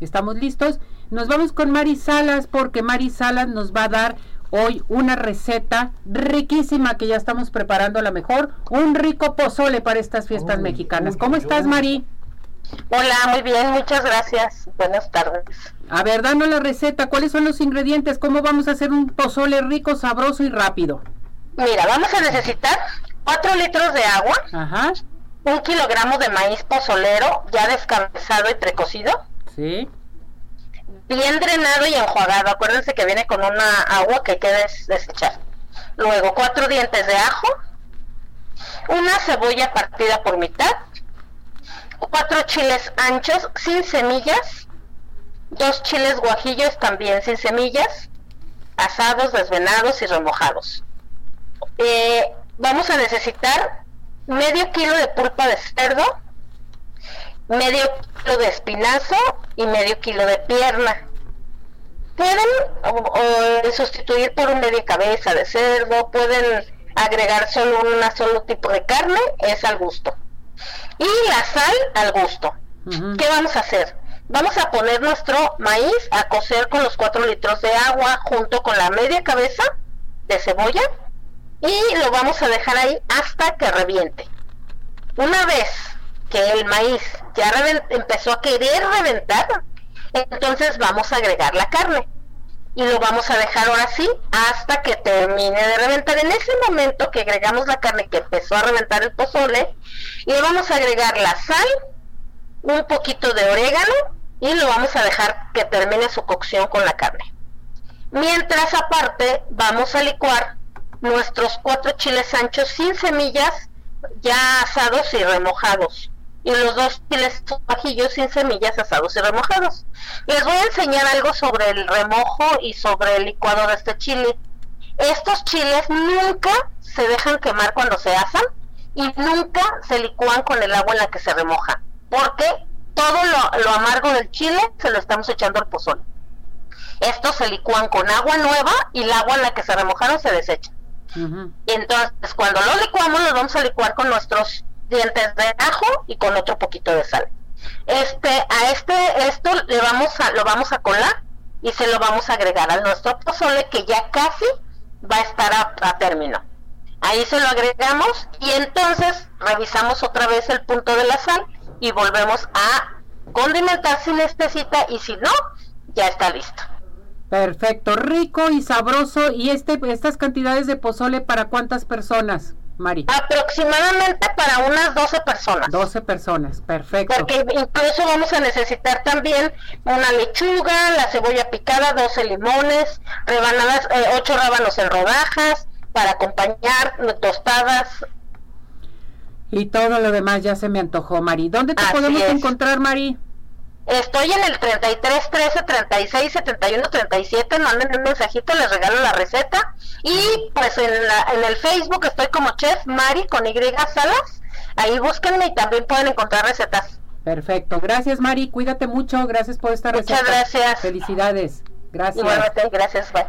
Estamos listos. Nos vamos con Mari Salas porque Mari Salas nos va a dar hoy una receta riquísima que ya estamos preparando a la mejor, un rico pozole para estas fiestas mexicanas. ¿Cómo estás, Mari? Hola, muy bien, muchas gracias. Buenas tardes. A ver, danos la receta, ¿cuáles son los ingredientes? ¿Cómo vamos a hacer un pozole rico, sabroso y rápido? Mira, vamos a necesitar 4 litros de agua, Ajá, un kilogramo de maíz pozolero ya descabezado y precocido, bien drenado y enjuagado. Acuérdense que viene con una agua que hay que des- desechar. Luego, cuatro dientes de ajo, una cebolla partida por mitad, cuatro chiles anchos sin semillas, dos chiles guajillos también sin semillas, asados, desvenados y remojados. Eh, vamos a necesitar medio kilo de pulpa de cerdo, medio kilo de espinazo y medio kilo de pierna. Pueden o- o sustituir por un media cabeza de cerdo, pueden agregar solo un solo tipo de carne, es al gusto. Y la sal al gusto. ¿Qué vamos a hacer? Vamos a poner nuestro maíz a cocer con los 4 litros de agua junto con la media cabeza de cebolla y lo vamos a dejar ahí hasta que reviente. Una vez que el maíz ya empezó a querer reventar, entonces vamos a agregar la carne y lo vamos a dejar ahora sí hasta que termine de reventar. En ese momento que agregamos la carne que empezó a reventar el pozole, le vamos a agregar la sal, un poquito de orégano y lo vamos a dejar que termine su cocción con la carne. Mientras aparte vamos a licuar nuestros cuatro chiles anchos sin semillas ya asados y remojados y los dos chiles guajillos sin semillas asados y remojados. Les voy a enseñar algo sobre el remojo y sobre el licuado de este chile. Estos chiles nunca se dejan quemar cuando se asan y nunca se licúan con el agua en la que se remoja, porque todo lo, lo amargo del chile se lo estamos echando al pozole. Estos se licúan con agua nueva y el agua en la que se remojaron se desecha. Entonces, cuando lo licuamos, los vamos a licuar con nuestros dientes de ajo y con otro poquito de sal. Este, a este, esto le vamos a, lo vamos a colar y se lo vamos a agregar a nuestro pozole que ya casi va a estar a, a término. Ahí se lo agregamos y entonces revisamos otra vez el punto de la sal y volvemos a condimentar si necesita y si no, ya está listo. Perfecto, rico y sabroso. ¿Y este, estas cantidades de pozole para cuántas personas, Mari? Aproximadamente para unas 12 personas. 12 personas, perfecto. Porque incluso vamos a necesitar también una lechuga, la cebolla picada, 12 limones, rebanadas, eh, 8 rábanos en rodajas, para acompañar tostadas. Y todo lo demás ya se me antojó, Mari. ¿Dónde te Así podemos es. encontrar, Mari? Estoy en el 33 13 36 71 37. Manden un mensajito, les regalo la receta. Y pues en, la- en el Facebook estoy como Chef Mari con Y Salas. Ahí búsquenme y también pueden encontrar recetas. Perfecto. Gracias, Mari. Cuídate mucho. Gracias por esta Muchas receta. gracias. Felicidades. Gracias. Igualmente, gracias. Bye.